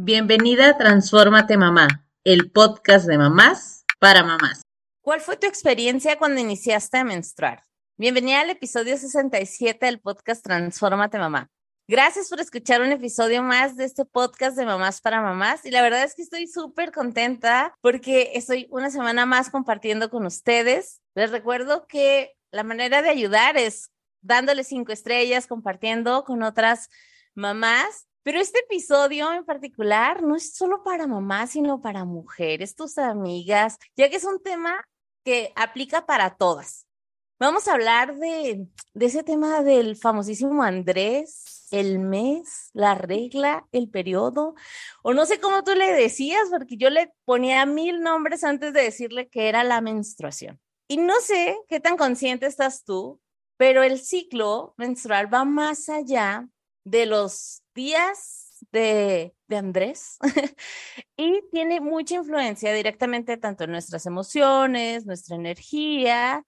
Bienvenida a Transfórmate Mamá, el podcast de mamás para mamás. ¿Cuál fue tu experiencia cuando iniciaste a menstruar? Bienvenida al episodio 67 del podcast Transfórmate Mamá. Gracias por escuchar un episodio más de este podcast de Mamás para Mamás. Y la verdad es que estoy súper contenta porque estoy una semana más compartiendo con ustedes. Les recuerdo que la manera de ayudar es dándole cinco estrellas, compartiendo con otras mamás pero este episodio en particular no es solo para mamás, sino para mujeres, tus amigas, ya que es un tema que aplica para todas. Vamos a hablar de, de ese tema del famosísimo Andrés, el mes, la regla, el periodo, o no sé cómo tú le decías, porque yo le ponía mil nombres antes de decirle que era la menstruación. Y no sé qué tan consciente estás tú, pero el ciclo menstrual va más allá de los días de, de Andrés y tiene mucha influencia directamente tanto en nuestras emociones, nuestra energía.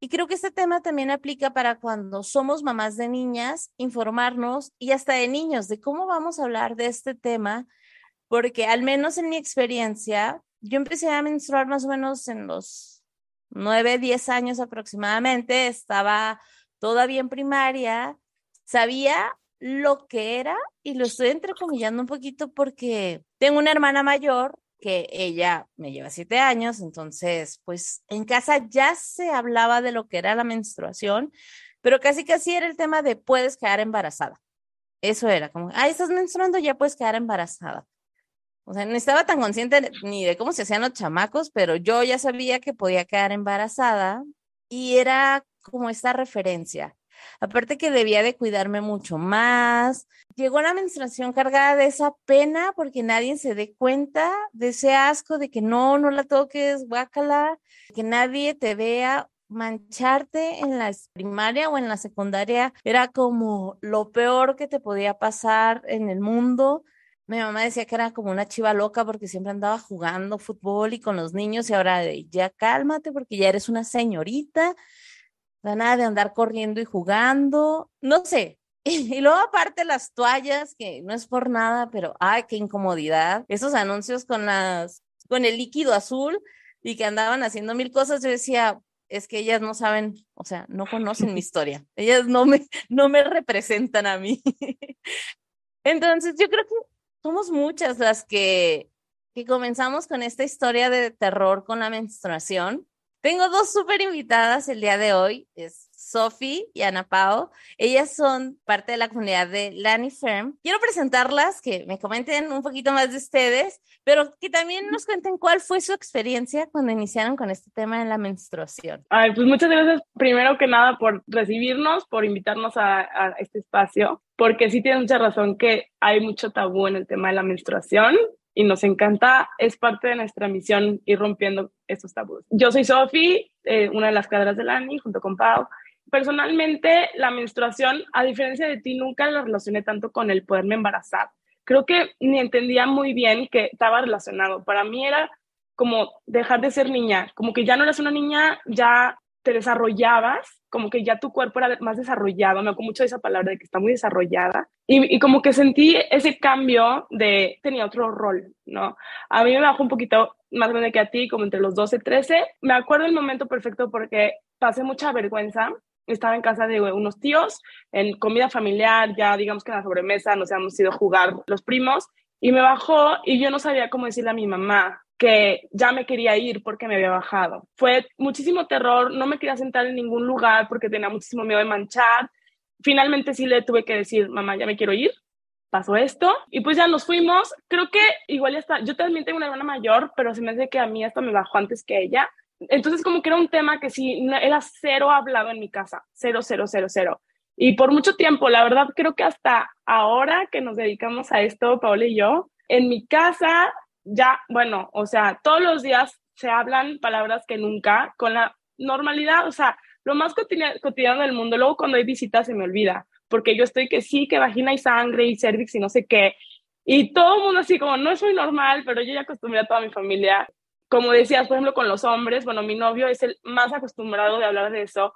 Y creo que este tema también aplica para cuando somos mamás de niñas, informarnos y hasta de niños de cómo vamos a hablar de este tema, porque al menos en mi experiencia, yo empecé a menstruar más o menos en los nueve, diez años aproximadamente, estaba todavía en primaria, sabía lo que era, y lo estoy entrecomillando un poquito porque tengo una hermana mayor que ella me lleva siete años, entonces, pues en casa ya se hablaba de lo que era la menstruación, pero casi casi era el tema de puedes quedar embarazada. Eso era como, ah, estás menstruando, ya puedes quedar embarazada. O sea, no estaba tan consciente ni de cómo se hacían los chamacos, pero yo ya sabía que podía quedar embarazada y era como esta referencia. Aparte que debía de cuidarme mucho más. Llegó la menstruación cargada de esa pena porque nadie se dé cuenta de ese asco de que no, no la toques, guácala, que nadie te vea mancharte en la primaria o en la secundaria era como lo peor que te podía pasar en el mundo. Mi mamá decía que era como una chiva loca porque siempre andaba jugando fútbol y con los niños y ahora ya cálmate porque ya eres una señorita nada de andar corriendo y jugando, no sé. Y, luego aparte las toallas, que no es por nada, pero ay, qué incomodidad. Esos anuncios con las, con el líquido azul y que andaban haciendo mil cosas, yo decía, es que ellas no saben, o sea, no conocen mi historia. Ellas no me, no me representan a mí. Entonces, yo creo que somos muchas las que, que comenzamos con esta historia de terror con la menstruación tengo dos súper invitadas el día de hoy, es Sophie y Ana Pao. Ellas son parte de la comunidad de Lani Firm. Quiero presentarlas, que me comenten un poquito más de ustedes, pero que también nos cuenten cuál fue su experiencia cuando iniciaron con este tema de la menstruación. Ay, pues muchas gracias primero que nada por recibirnos, por invitarnos a, a este espacio, porque sí tiene mucha razón que hay mucho tabú en el tema de la menstruación y nos encanta, es parte de nuestra misión ir rompiendo estos tabús. Yo soy Sofi, eh, una de las creadoras de ANI, junto con Pau. Personalmente, la menstruación, a diferencia de ti, nunca la relacioné tanto con el poderme embarazar. Creo que ni entendía muy bien que estaba relacionado. Para mí era como dejar de ser niña, como que ya no eras una niña, ya te desarrollabas, como que ya tu cuerpo era más desarrollado, me acuerdo mucho de esa palabra de que está muy desarrollada, y, y, como que sentí ese cambio de, tenía otro rol, ¿no? A mí me bajó un poquito más grande que a ti, como entre los 12 y 13, me acuerdo el momento perfecto porque pasé mucha vergüenza, estaba en casa de unos tíos, en comida familiar, ya digamos que en la sobremesa nos habíamos ido a jugar los primos, y me bajó y yo no sabía cómo decirle a mi mamá, que ya me quería ir porque me había bajado. Fue muchísimo terror, no me quería sentar en ningún lugar porque tenía muchísimo miedo de manchar. Finalmente sí le tuve que decir, mamá, ya me quiero ir. Pasó esto y pues ya nos fuimos. Creo que igual ya está. Yo también tengo una hermana mayor, pero se me hace que a mí esto me bajó antes que ella. Entonces como que era un tema que sí, era cero hablado en mi casa, cero, cero, cero, cero. Y por mucho tiempo, la verdad creo que hasta ahora que nos dedicamos a esto, Paola y yo, en mi casa ya, bueno, o sea, todos los días se hablan palabras que nunca, con la normalidad, o sea, lo más cotidiano del mundo. Luego cuando hay visitas se me olvida, porque yo estoy que sí, que vagina y sangre y cervix y no sé qué. Y todo el mundo así como, no soy normal, pero yo ya acostumbré a toda mi familia. Como decías, por ejemplo, con los hombres, bueno, mi novio es el más acostumbrado de hablar de eso.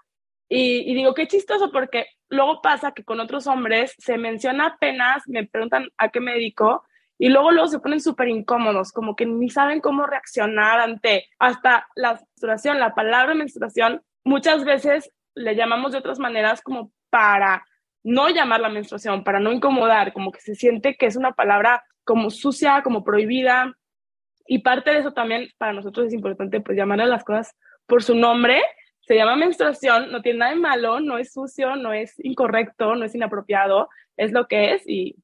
Y, y digo, qué chistoso, porque luego pasa que con otros hombres se menciona apenas, me preguntan a qué me dedico, y luego luego se ponen súper incómodos, como que ni saben cómo reaccionar ante hasta la menstruación, la palabra menstruación, muchas veces le llamamos de otras maneras como para no llamar la menstruación, para no incomodar, como que se siente que es una palabra como sucia, como prohibida. Y parte de eso también para nosotros es importante, pues llamarle las cosas por su nombre. Se llama menstruación, no tiene nada de malo, no es sucio, no es incorrecto, no es inapropiado, es lo que es y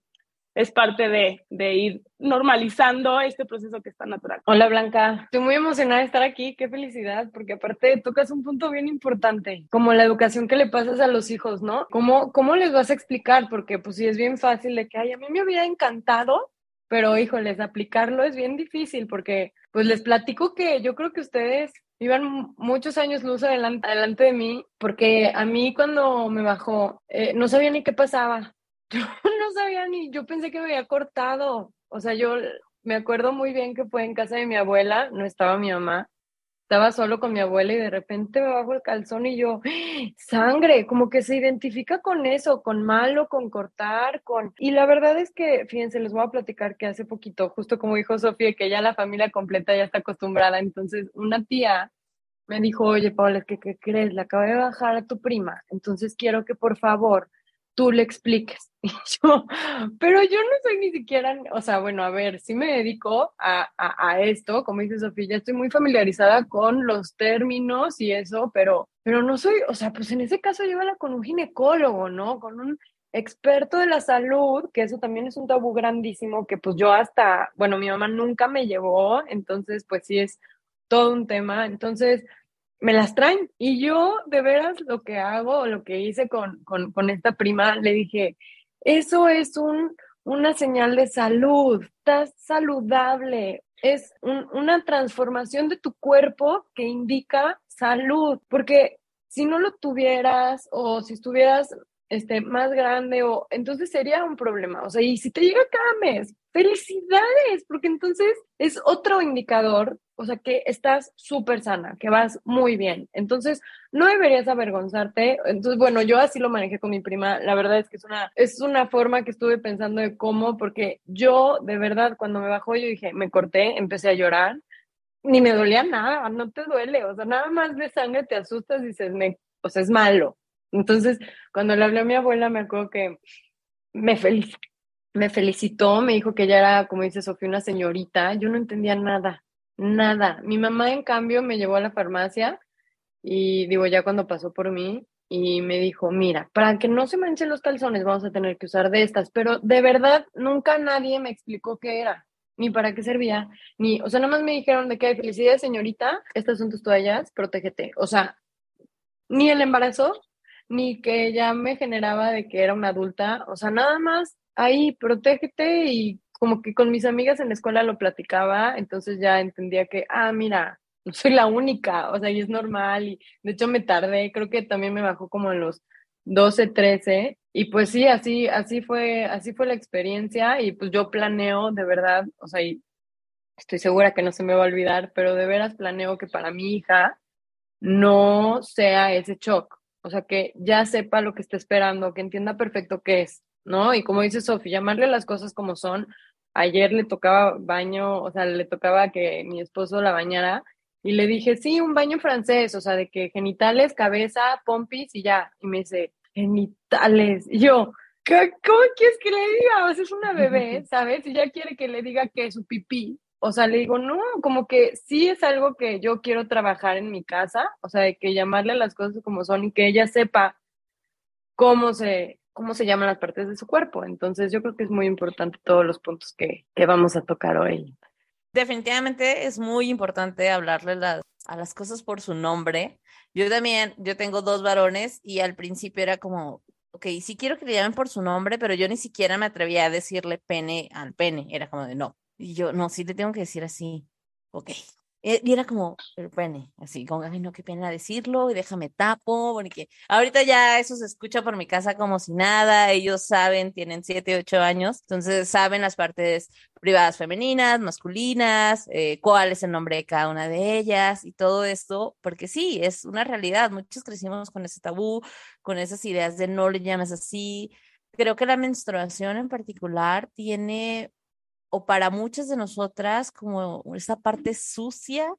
es parte de, de, ir normalizando este proceso que está natural. Hola Blanca, estoy muy emocionada de estar aquí, qué felicidad, porque aparte tocas un punto bien importante, como la educación que le pasas a los hijos, ¿no? ¿Cómo, cómo les vas a explicar? Porque pues sí es bien fácil de que, ay, a mí me hubiera encantado, pero híjoles, aplicarlo es bien difícil porque pues les platico que yo creo que ustedes iban muchos años luz adelante, adelante de mí, porque a mí cuando me bajó, eh, no sabía ni qué pasaba. Yo no sabía ni, yo pensé que me había cortado. O sea, yo me acuerdo muy bien que fue en casa de mi abuela, no estaba mi mamá, estaba solo con mi abuela y de repente me bajo el calzón y yo, sangre, como que se identifica con eso, con malo, con cortar, con... Y la verdad es que, fíjense, les voy a platicar que hace poquito, justo como dijo Sofía, que ya la familia completa ya está acostumbrada, entonces una tía me dijo, oye, Paula, ¿qué, qué crees? Le acabo de bajar a tu prima, entonces quiero que por favor tú le expliques. Y yo, pero yo no soy ni siquiera, o sea, bueno, a ver, sí me dedico a, esto, como dice Sofía, ya estoy muy familiarizada con los términos y eso, pero, pero no soy, o sea, pues en ese caso llévala con un ginecólogo, ¿no? Con un experto de la salud, que eso también es un tabú grandísimo, que pues yo hasta, bueno, mi mamá nunca me llevó, entonces pues sí es todo un tema. Entonces, me las traen. Y yo, de veras, lo que hago, lo que hice con, con, esta prima, le dije, eso es un, una señal de salud, estás saludable, es una transformación de tu cuerpo que indica salud, porque si no lo tuvieras o si estuvieras este, más grande o entonces sería un problema. O sea, y si te llega cada mes, felicidades, porque entonces es otro indicador o sea, que estás súper sana, que vas muy bien. Entonces, no deberías avergonzarte. Entonces, bueno, yo así lo manejé con mi prima. La verdad es que es una, es una forma que estuve pensando de cómo, porque yo, de verdad, cuando me bajó, yo dije, me corté, empecé a llorar. Ni me dolía nada, no te duele. O sea, nada más de sangre te asustas y dices, me, o sea, es malo. Entonces, cuando le hablé a mi abuela, me acuerdo que me felicitó, me felicitó, me dijo que ella era, como dice Sofía, una señorita. Yo no entendía nada Nada. Mi mamá, en cambio, me llevó a la farmacia y digo, ya cuando pasó por mí y me dijo, mira, para que no se manchen los calzones vamos a tener que usar de estas, pero de verdad nunca nadie me explicó qué era, ni para qué servía, ni, o sea, nada más me dijeron de que hay felicidad, señorita, estas son tus toallas, protégete. O sea, ni el embarazo, ni que ya me generaba de que era una adulta, o sea, nada más ahí, protégete y como que con mis amigas en la escuela lo platicaba, entonces ya entendía que, ah, mira, no soy la única, o sea, y es normal, y de hecho me tardé, creo que también me bajó como en los 12, 13, y pues sí, así, así fue, así fue la experiencia, y pues yo planeo de verdad, o sea, y estoy segura que no se me va a olvidar, pero de veras planeo que para mi hija no sea ese shock, o sea, que ya sepa lo que está esperando, que entienda perfecto qué es, ¿no? Y como dice Sofi, llamarle las cosas como son, ayer le tocaba baño, o sea, le tocaba que mi esposo la bañara y le dije, sí, un baño francés, o sea, de que genitales, cabeza, pompis y ya. Y me dice, genitales. Y yo, ¿cómo quieres que le diga? O sea, es una bebé, ¿sabes? Y ya quiere que le diga que es su pipí. O sea, le digo, no, como que sí es algo que yo quiero trabajar en mi casa, o sea, de que llamarle las cosas como son y que ella sepa cómo se, cómo se llaman las partes de su cuerpo. Entonces yo creo que es muy importante todos los puntos que, que vamos a tocar hoy. Definitivamente es muy importante hablarle a las cosas por su nombre. Yo también, yo tengo dos varones y al principio era como, ok, sí quiero que le llamen por su nombre, pero yo ni siquiera me atrevía a decirle pene al pene. Era como de no. Y yo, no, sí le tengo que decir así. Ok, y era como el pene, así, como, ay, no, qué pena decirlo, y déjame tapo, porque ahorita ya eso se escucha por mi casa como si nada, ellos saben, tienen siete, ocho años, entonces saben las partes privadas femeninas, masculinas, eh, cuál es el nombre de cada una de ellas y todo esto, porque sí, es una realidad, muchos crecimos con ese tabú, con esas ideas de no le llames así. Creo que la menstruación en particular tiene o para muchas de nosotras como esa parte sucia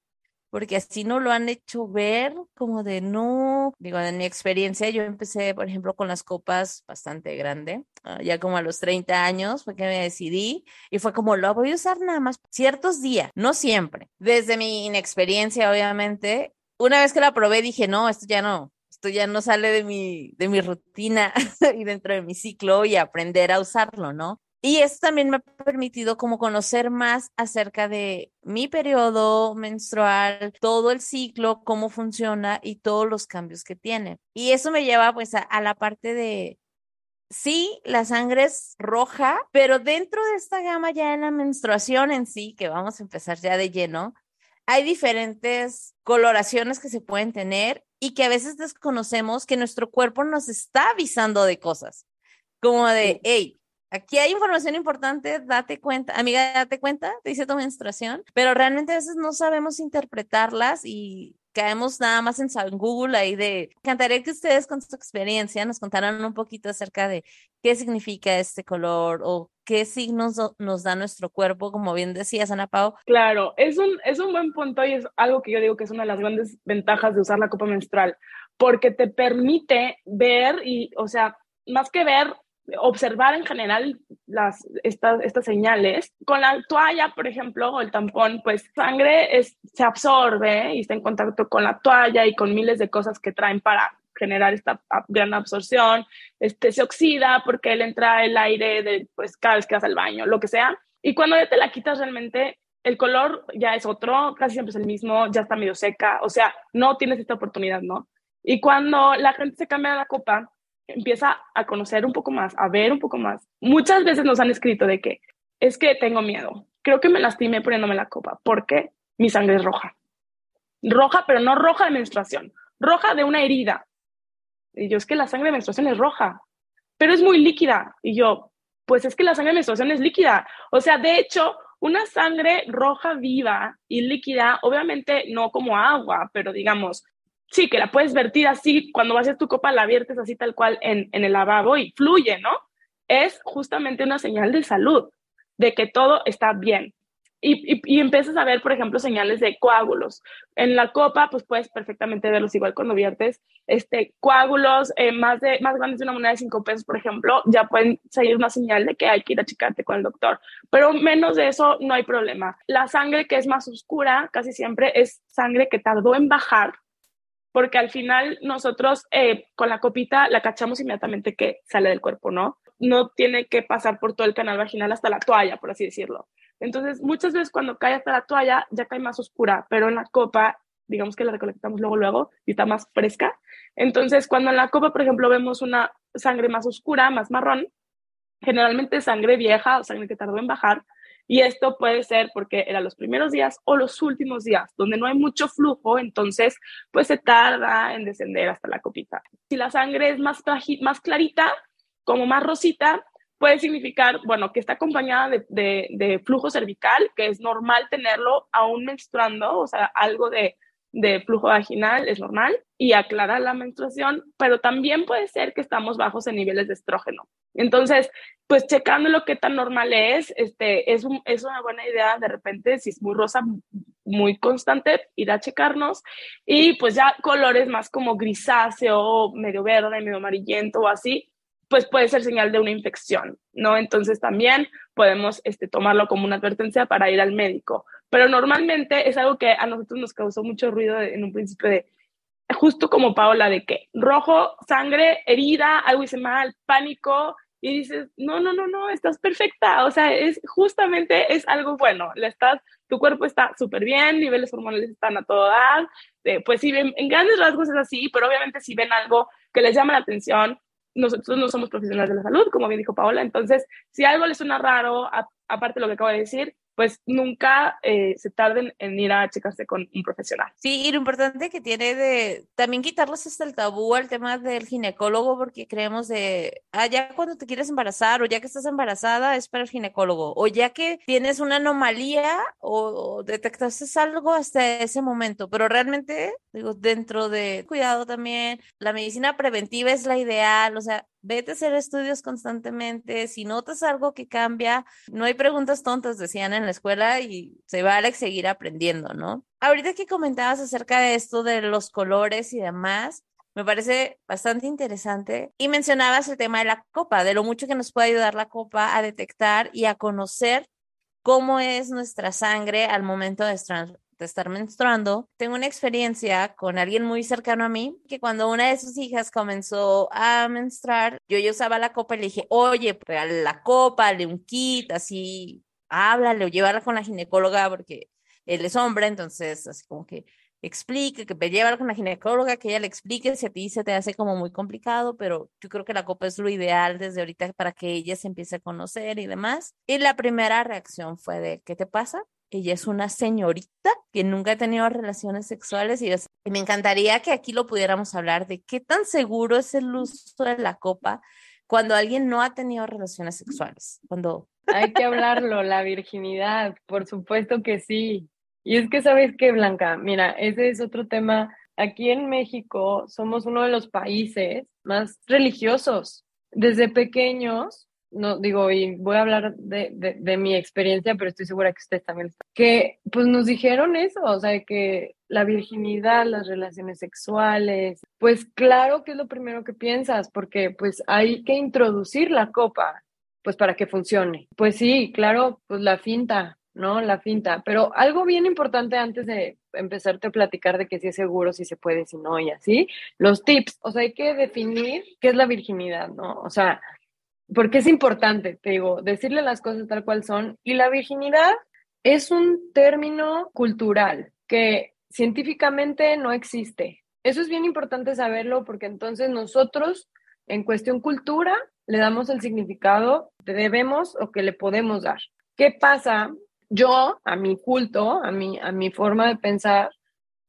porque así no lo han hecho ver como de no, digo, en mi experiencia yo empecé, por ejemplo, con las copas bastante grande, ah, ya como a los 30 años fue que me decidí y fue como lo voy a usar nada más ciertos días, no siempre. Desde mi inexperiencia, obviamente, una vez que la probé dije, no, esto ya no, esto ya no sale de mi, de mi rutina y dentro de mi ciclo y aprender a usarlo, ¿no? Y eso también me ha permitido como conocer más acerca de mi periodo menstrual, todo el ciclo, cómo funciona y todos los cambios que tiene. Y eso me lleva pues a, la parte de, sí, la sangre es roja, pero dentro de esta gama ya en la menstruación en sí, que vamos a empezar ya de lleno, hay diferentes coloraciones que se pueden tener y que a veces desconocemos que nuestro cuerpo nos está avisando de cosas, como de, hey, Aquí hay información importante, date cuenta, amiga, date cuenta, te dice tu menstruación, pero realmente a veces no sabemos interpretarlas y caemos nada más en Google ahí de, cantaré que ustedes con su experiencia nos contaran un poquito acerca de qué significa este color o qué signos nos da nuestro cuerpo, como bien decías, Ana Pau. Claro, es un, es un buen punto y es algo que yo digo que es una de las grandes ventajas de usar la copa menstrual, porque te permite ver y, o sea, más que ver, observar en general las, estas, estas señales. Con la toalla, por ejemplo, o el tampón, pues sangre es, se absorbe y está en contacto con la toalla y con miles de cosas que traen para generar esta gran absorción, este, se oxida porque le entra el aire de, pues, cada vez que vas al baño, lo que sea. Y cuando ya te la quitas realmente, el color ya es otro, casi siempre es el mismo, ya está medio seca, o sea, no tienes esta oportunidad, ¿no? Y cuando la gente se cambia la copa, empieza a conocer un poco más, a ver un poco más. Muchas veces nos han escrito de que es que tengo miedo, creo que me lastimé poniéndome la copa, porque mi sangre es roja. Roja, pero no roja de menstruación, roja de una herida. Y yo, es que la sangre de menstruación es roja, pero es muy líquida. Y yo, pues es que la sangre de menstruación es líquida. O sea, de hecho, una sangre roja viva y líquida, obviamente no como agua, pero digamos, sí, que la puedes vertir así, cuando vas a tu copa la viertes así tal cual en, en el lavabo y fluye, ¿no? Es justamente una señal de salud, de que todo está bien. Y, y, empiezas a ver, por ejemplo, señales de coágulos. En la copa, pues puedes perfectamente verlos igual cuando viertes. Este, coágulos eh, más, de, más grandes de una moneda de cinco pesos, por ejemplo, ya pueden salir una señal de que hay que ir a checarte con el doctor. Pero menos de eso no hay problema. La sangre que es más oscura, casi siempre, es sangre que tardó en bajar porque al final nosotros eh, con la copita la cachamos inmediatamente que sale del cuerpo, ¿no? No tiene que pasar por todo el canal vaginal hasta la toalla, por así decirlo. Entonces, muchas veces cuando cae hasta la toalla ya cae más oscura, pero en la copa, digamos que la recolectamos luego, luego, y está más fresca. Entonces, cuando en la copa, por ejemplo, vemos una sangre más oscura, más marrón, generalmente sangre vieja o sangre que tardó en bajar, y esto puede ser porque eran los primeros días o los últimos días, donde no hay mucho flujo, entonces pues se tarda en descender hasta la copita. Si la sangre es más, más clarita, como más rosita, puede significar, bueno, que está acompañada de, de, flujo cervical, que es normal tenerlo aún menstruando, o sea, algo de, de flujo vaginal es normal y aclara la menstruación, pero también puede ser que estamos bajos en niveles de estrógeno. Entonces, pues checando lo que tan normal es, este, es, es una buena idea de repente, si es muy rosa, muy constante, ir a checarnos y pues ya colores más como grisáceo, medio verde, medio amarillento o así, pues puede ser señal de una infección, ¿no? Entonces también podemos este, tomarlo como una advertencia para ir al médico. Pero normalmente es algo que a nosotros nos causó mucho ruido en un principio de, justo como Paola, de que rojo, sangre, herida, algo hice mal, pánico, y dices, no, no, no, no, estás perfecta, o sea, es justamente es algo bueno, le estás, tu cuerpo está súper bien, niveles hormonales están a todo dar, eh, pues sí, en, grandes rasgos es así, pero obviamente si ven algo que les llama la atención, nosotros no somos profesionales de la salud, como bien dijo Paola, entonces si algo les suena raro, aparte de lo que acabo de decir, pues nunca eh, se tarden en ir a checarse con un profesional. Sí, y lo importante que tiene de también quitarles hasta el tabú al tema del ginecólogo, porque creemos de, ah, cuando te quieres embarazar o ya que estás embarazada es para el ginecólogo, o ya que tienes una anomalía o, detectaste algo hasta ese momento, pero realmente, digo, dentro de cuidado también, la medicina preventiva es la ideal, o sea, vete a hacer estudios constantemente, si notas algo que cambia, no hay preguntas tontas, decían en la escuela, y se vale seguir aprendiendo, ¿no? Ahorita que comentabas acerca de esto de los colores y demás, me parece bastante interesante. Y mencionabas el tema de la copa, de lo mucho que nos puede ayudar la copa a detectar y a conocer cómo es nuestra sangre al momento de, de estar menstruando. Tengo una experiencia con alguien muy cercano a mí que cuando una de sus hijas comenzó a menstruar, yo ya usaba la copa y le dije, oye, la copa, le un kit, así, háblale o llévala con la ginecóloga porque él es hombre, entonces así como que explique, que me con la ginecóloga, que ella le explique si a ti se te hace como muy complicado, pero yo creo que la copa es lo ideal desde ahorita para que ella se empiece a conocer y demás. Y la primera reacción fue de, ¿qué te pasa? Ella es una señorita que nunca ha tenido relaciones sexuales y, me encantaría que aquí lo pudiéramos hablar de qué tan seguro es el uso de la copa cuando alguien no ha tenido relaciones sexuales. Cuando hay que hablarlo, la virginidad, por supuesto que sí. Y es que sabes que, Blanca, mira, ese es otro tema. Aquí en México somos uno de los países más religiosos. Desde pequeños no digo, y voy a hablar de, de, mi experiencia, pero estoy segura que ustedes también, que pues nos dijeron eso, o sea, que la virginidad, las relaciones sexuales, pues claro que es lo primero que piensas, porque pues hay que introducir la copa, pues para que funcione. Pues sí, claro, pues la finta, ¿no? La finta, pero algo bien importante antes de empezarte a platicar de que si es seguro, si se puede, si no, y así, los tips, o sea, hay que definir qué es la virginidad, ¿no? O sea, porque es importante, te digo, decirle las cosas tal cual son. Y la virginidad es un término cultural que científicamente no existe. Eso es bien importante saberlo porque entonces nosotros, en cuestión cultura, le damos el significado que debemos o que le podemos dar. ¿Qué pasa? Yo, a mi culto, a mi, a mi forma de pensar,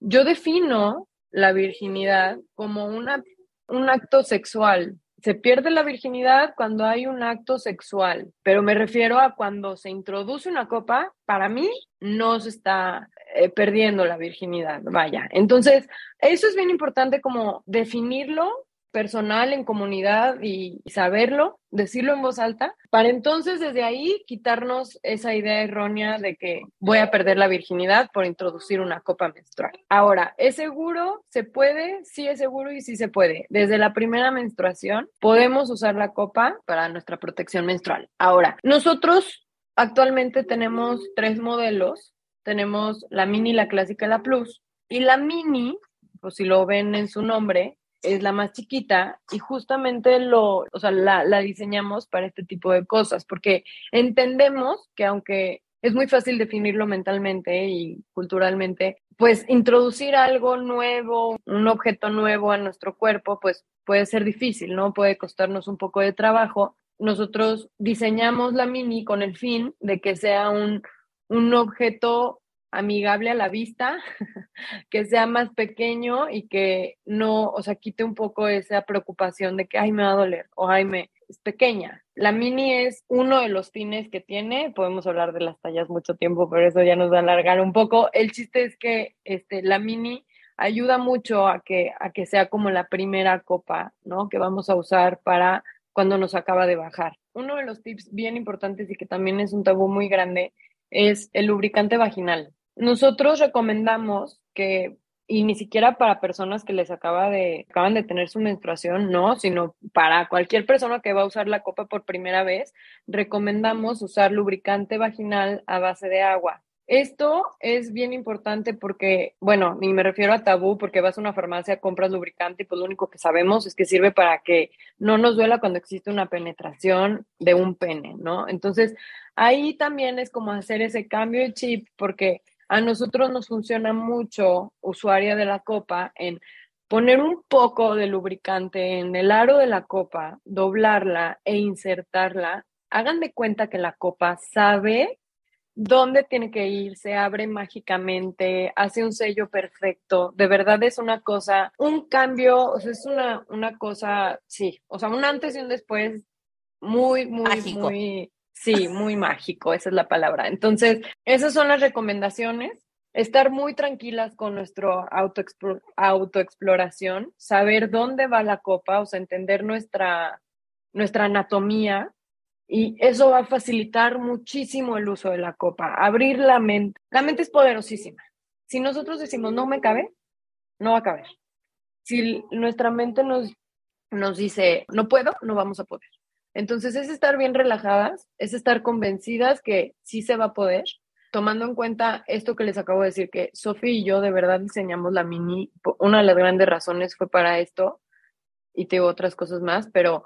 yo defino la virginidad como una, un acto sexual, se pierde la virginidad cuando hay un acto sexual, pero me refiero a cuando se introduce una copa, para mí no se está eh, perdiendo la virginidad, vaya. Entonces, eso es bien importante como definirlo personal en comunidad y saberlo, decirlo en voz alta, para entonces desde ahí quitarnos esa idea errónea de que voy a perder la virginidad por introducir una copa menstrual. Ahora, ¿es seguro? ¿Se puede? Sí es seguro y sí se puede. Desde la primera menstruación podemos usar la copa para nuestra protección menstrual. Ahora, nosotros actualmente tenemos tres modelos. Tenemos la mini, la clásica y la plus. Y la mini, pues si lo ven en su nombre, es la más chiquita y justamente lo, o sea, la, la diseñamos para este tipo de cosas, porque entendemos que aunque es muy fácil definirlo mentalmente y culturalmente, pues introducir algo nuevo, un objeto nuevo a nuestro cuerpo, pues puede ser difícil, ¿no? Puede costarnos un poco de trabajo. Nosotros diseñamos la mini con el fin de que sea un, un objeto amigable a la vista, que sea más pequeño y que no, o sea, quite un poco esa preocupación de que, ay, me va a doler o ay, me es pequeña. La mini es uno de los fines que tiene, podemos hablar de las tallas mucho tiempo, pero eso ya nos va a alargar un poco. El chiste es que este, la mini ayuda mucho a que, a que sea como la primera copa, ¿no? Que vamos a usar para cuando nos acaba de bajar. Uno de los tips bien importantes y que también es un tabú muy grande es el lubricante vaginal. Nosotros recomendamos que, y ni siquiera para personas que les acaba de, acaban de tener su menstruación, no, sino para cualquier persona que va a usar la copa por primera vez, recomendamos usar lubricante vaginal a base de agua. Esto es bien importante porque, bueno, ni me refiero a tabú porque vas a una farmacia, compras lubricante y pues lo único que sabemos es que sirve para que no nos duela cuando existe una penetración de un pene, ¿no? Entonces, ahí también es como hacer ese cambio de chip porque a nosotros nos funciona mucho, usuaria de la copa, en poner un poco de lubricante en el aro de la copa, doblarla e insertarla. Hagan de cuenta que la copa sabe dónde tiene que ir, se abre mágicamente, hace un sello perfecto. De verdad es una cosa, un cambio, o sea, es una, una cosa, sí, o sea, un antes y un después muy, muy, muy Sí, muy mágico, esa es la palabra. Entonces, esas son las recomendaciones. Estar muy tranquilas con nuestro autoexploración, saber dónde va la copa, o sea, entender nuestra, nuestra anatomía, y eso va a facilitar muchísimo el uso de la copa, abrir la mente. La mente es poderosísima. Si nosotros decimos no me cabe, no va a caber. Si nuestra mente nos, nos dice no puedo, no vamos a poder. Entonces es estar bien relajadas, es estar convencidas que sí se va a poder, tomando en cuenta esto que les acabo de decir, que Sofía y yo de verdad diseñamos la mini, una de las grandes razones fue para esto, y tengo otras cosas más, pero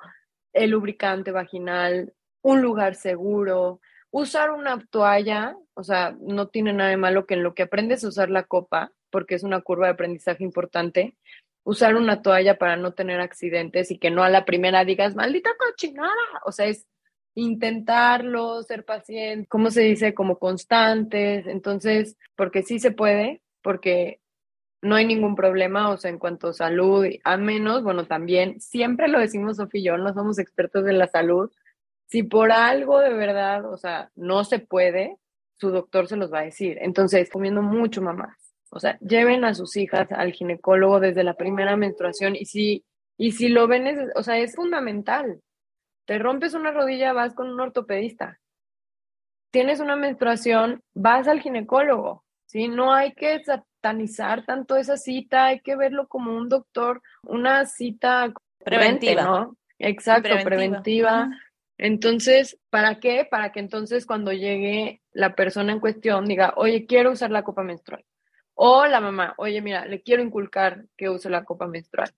el lubricante vaginal, un lugar seguro, usar una toalla, o sea, no tiene nada de malo que en lo que aprendes usar la copa, porque es una curva de aprendizaje importante, usar una toalla para no tener accidentes y que no a la primera digas, maldita cochinada, o sea, es intentarlo, ser paciente, ¿cómo se dice? Como constantes, entonces, porque sí se puede, porque no hay ningún problema, o sea, en cuanto a salud, a menos, bueno, también, siempre lo decimos Sofía y yo, no somos expertos en la salud, si por algo de verdad, o sea, no se puede, su doctor se los va a decir. Entonces, comiendo mucho mamás. O sea, lleven a sus hijas al ginecólogo desde la primera menstruación y si, y si lo ven, es, o sea, es fundamental. Te rompes una rodilla, vas con un ortopedista. Tienes una menstruación, vas al ginecólogo. ¿sí? No hay que satanizar tanto esa cita, hay que verlo como un doctor, una cita preventiva. ¿no? Exacto, preventiva. Entonces, ¿para qué? Para que entonces cuando llegue la persona en cuestión diga, oye, quiero usar la copa menstrual. O la mamá, oye, mira, le quiero inculcar que use la copa menstrual.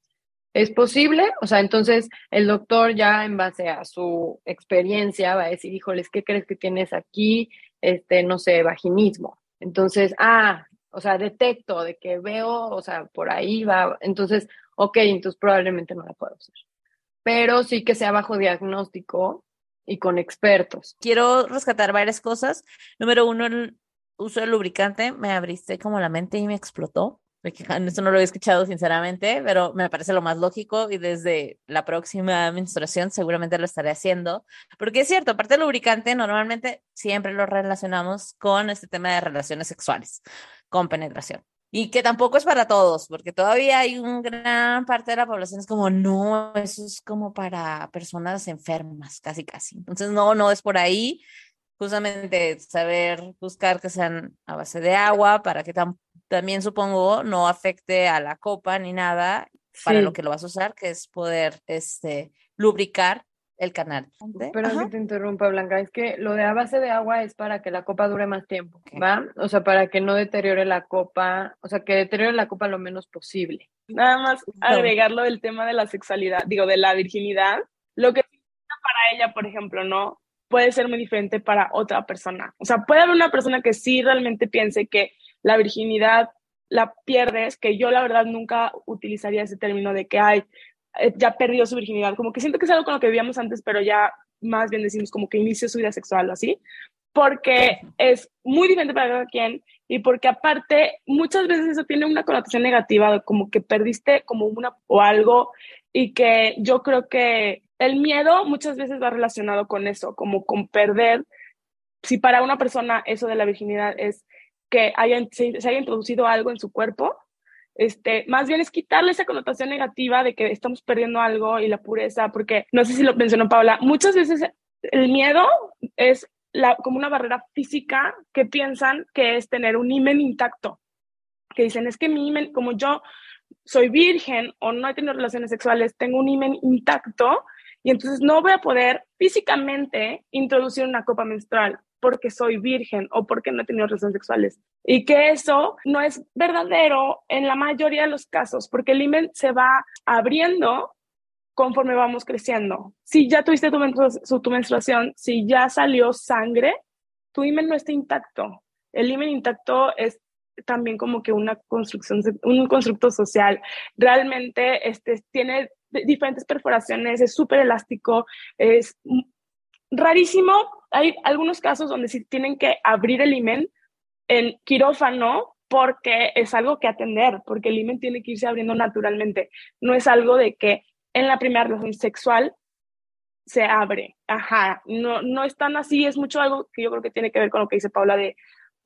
¿Es posible? O sea, entonces el doctor ya en base a su experiencia va a decir, híjoles, ¿qué crees que tienes aquí? Este, no sé, vaginismo. Entonces, ah, o sea, detecto de que veo, o sea, por ahí va. Entonces, ok, entonces probablemente no la puedo usar. Pero sí que sea bajo diagnóstico y con expertos. Quiero rescatar varias cosas. Número uno, uso del lubricante. Me abriste como la mente y me explotó. Esto no lo he escuchado sinceramente, pero me parece lo más lógico y desde la próxima menstruación seguramente lo estaré haciendo. Porque es cierto, aparte del lubricante, normalmente siempre lo relacionamos con este tema de relaciones sexuales, con penetración y que tampoco es para todos, porque todavía hay una gran parte de la población es como, no, eso es como para personas enfermas, casi, casi. Entonces, no, no es por ahí. Justamente saber buscar que sean a base de agua para que también supongo no afecte a la copa ni nada para lo que lo vas a usar, que es poder este, lubricar el canal. Pero que te interrumpa, Blanca, es que lo de a base de agua es para que la copa dure más tiempo, ¿va? O sea, para que no deteriore la copa, o sea, que deteriore la copa lo menos posible. Nada más agregarlo del tema de la sexualidad, digo, de la virginidad, lo que para ella, por ejemplo, no puede ser muy diferente para otra persona. O sea, puede haber una persona que sí realmente piense que la virginidad la pierdes, que yo la verdad nunca utilizaría ese término de que hay eh, ya perdió su virginidad, como que siento que es algo con lo que vivíamos antes, pero ya más bien decimos como que inició su vida sexual o así, porque es muy diferente para cada quien y porque aparte muchas veces eso tiene una connotación negativa, como que perdiste como una o algo y que yo creo que el miedo muchas veces va relacionado con eso, como con perder. Si para una persona eso de la virginidad es que haya, se haya introducido algo en su cuerpo, este, más bien es quitarle esa connotación negativa de que estamos perdiendo algo y la pureza, porque no sé si lo mencionó Paula, muchas veces el miedo es la, como una barrera física que piensan que es tener un imen intacto, que dicen es que mi imen, como yo soy virgen o no he tenido relaciones sexuales, tengo un imen intacto y entonces no voy a poder físicamente introducir una copa menstrual porque soy virgen o porque no he tenido relaciones sexuales. Y que eso no es verdadero en la mayoría de los casos, porque el imen se va abriendo conforme vamos creciendo. Si ya tuviste tu, menstruación, si ya salió sangre, tu imen no está intacto. El imen intacto es también como que una construcción, un constructo social. Realmente este, tiene diferentes perforaciones, es súper elástico, es rarísimo. Hay algunos casos donde sí tienen que abrir el imen en quirófano porque es algo que atender, porque el imen tiene que irse abriendo naturalmente. No es algo de que en la primera relación sexual se abre. Ajá, no, no es tan así, es mucho algo que yo creo que tiene que ver con lo que dice Paula de,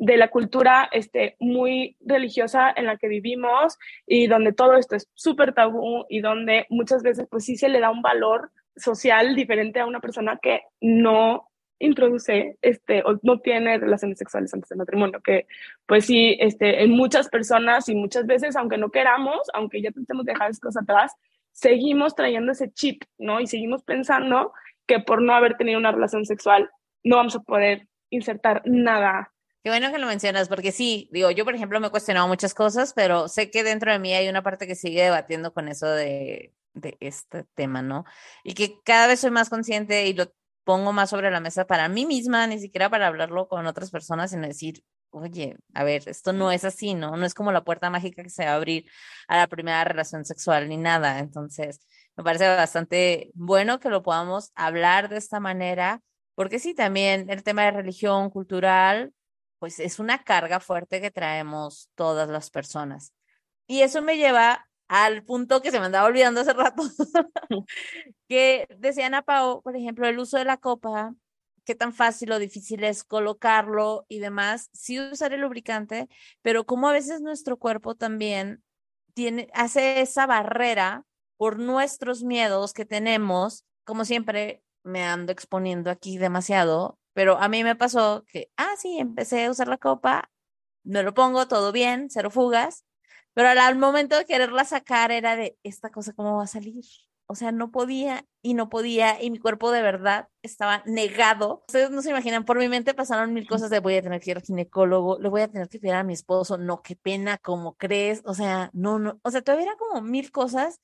de la cultura este, muy religiosa en la que vivimos y donde todo esto es súper tabú y donde muchas veces pues sí se le da un valor social diferente a una persona que no introduce este o no tiene relaciones sexuales antes del matrimonio que pues sí este en muchas personas y muchas veces aunque no queramos aunque ya tratemos de dejar esas cosas atrás seguimos trayendo ese chip no y seguimos pensando que por no haber tenido una relación sexual no vamos a poder insertar nada Qué bueno que lo mencionas, porque sí, digo, yo por ejemplo me he cuestionado muchas cosas, pero sé que dentro de mí hay una parte que sigue debatiendo con eso de, de este tema, ¿no? Y que cada vez soy más consciente y lo pongo más sobre la mesa para mí misma, ni siquiera para hablarlo con otras personas, sino decir, oye, a ver, esto no es así, ¿no? No es como la puerta mágica que se va a abrir a la primera relación sexual ni nada. Entonces, me parece bastante bueno que lo podamos hablar de esta manera, porque sí, también el tema de religión cultural pues es una carga fuerte que traemos todas las personas. Y eso me lleva al punto que se me andaba olvidando hace rato, que decían a Pau, por ejemplo, el uso de la copa, qué tan fácil o difícil es colocarlo y demás, sí usar el lubricante, pero como a veces nuestro cuerpo también tiene, hace esa barrera por nuestros miedos que tenemos, como siempre me ando exponiendo aquí demasiado, pero a mí me pasó que, ah, sí, empecé a usar la copa, me lo pongo, todo bien, cero fugas, pero al momento de quererla sacar era de, ¿esta cosa cómo va a salir? O sea, no podía y no podía y mi cuerpo de verdad estaba negado. Ustedes no se imaginan, por mi mente pasaron mil cosas de voy a tener que ir al ginecólogo, le voy a tener que pedir a mi esposo, no, qué pena, ¿cómo crees? O sea, no, no, o sea, todavía era como mil cosas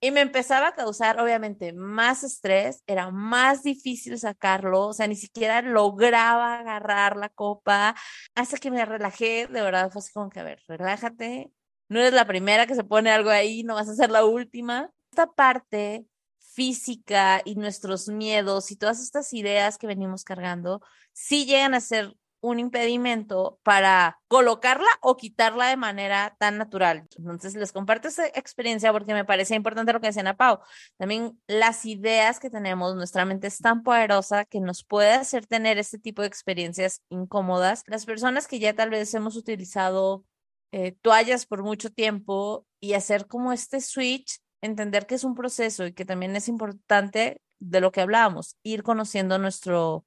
y me empezaba a causar, obviamente, más estrés, era más difícil sacarlo, o sea, ni siquiera lograba agarrar la copa, hasta que me relajé, de verdad, fue así como que, a ver, relájate, no eres la primera que se pone algo ahí, no vas a ser la última. Esta parte física y nuestros miedos y todas estas ideas que venimos cargando, sí llegan a ser un impedimento para colocarla o quitarla de manera tan natural. Entonces, les comparto esa experiencia porque me parece importante lo que decían a Pau. También las ideas que tenemos, nuestra mente es tan poderosa que nos puede hacer tener este tipo de experiencias incómodas. Las personas que ya tal vez hemos utilizado eh, toallas por mucho tiempo y hacer como este switch, entender que es un proceso y que también es importante de lo que hablábamos, ir conociendo nuestro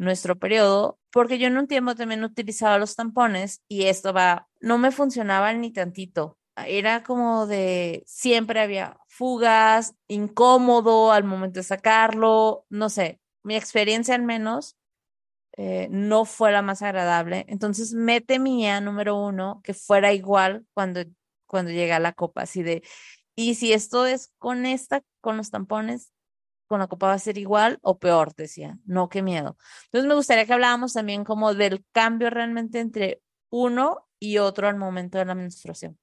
nuestro periodo, porque yo en un tiempo también utilizaba los tampones y esto va, no me funcionaba ni tantito. Era como de siempre había fugas, incómodo al momento de sacarlo, no sé, mi experiencia al menos eh, no fue la más agradable. Entonces me temía, número uno, que fuera igual cuando, cuando llega la copa, así de, y si esto es con esta, con los tampones, con la copa va a ser igual o peor, decía. No, qué miedo. Entonces me gustaría que habláramos también como del cambio realmente entre uno y otro al momento de la menstruación.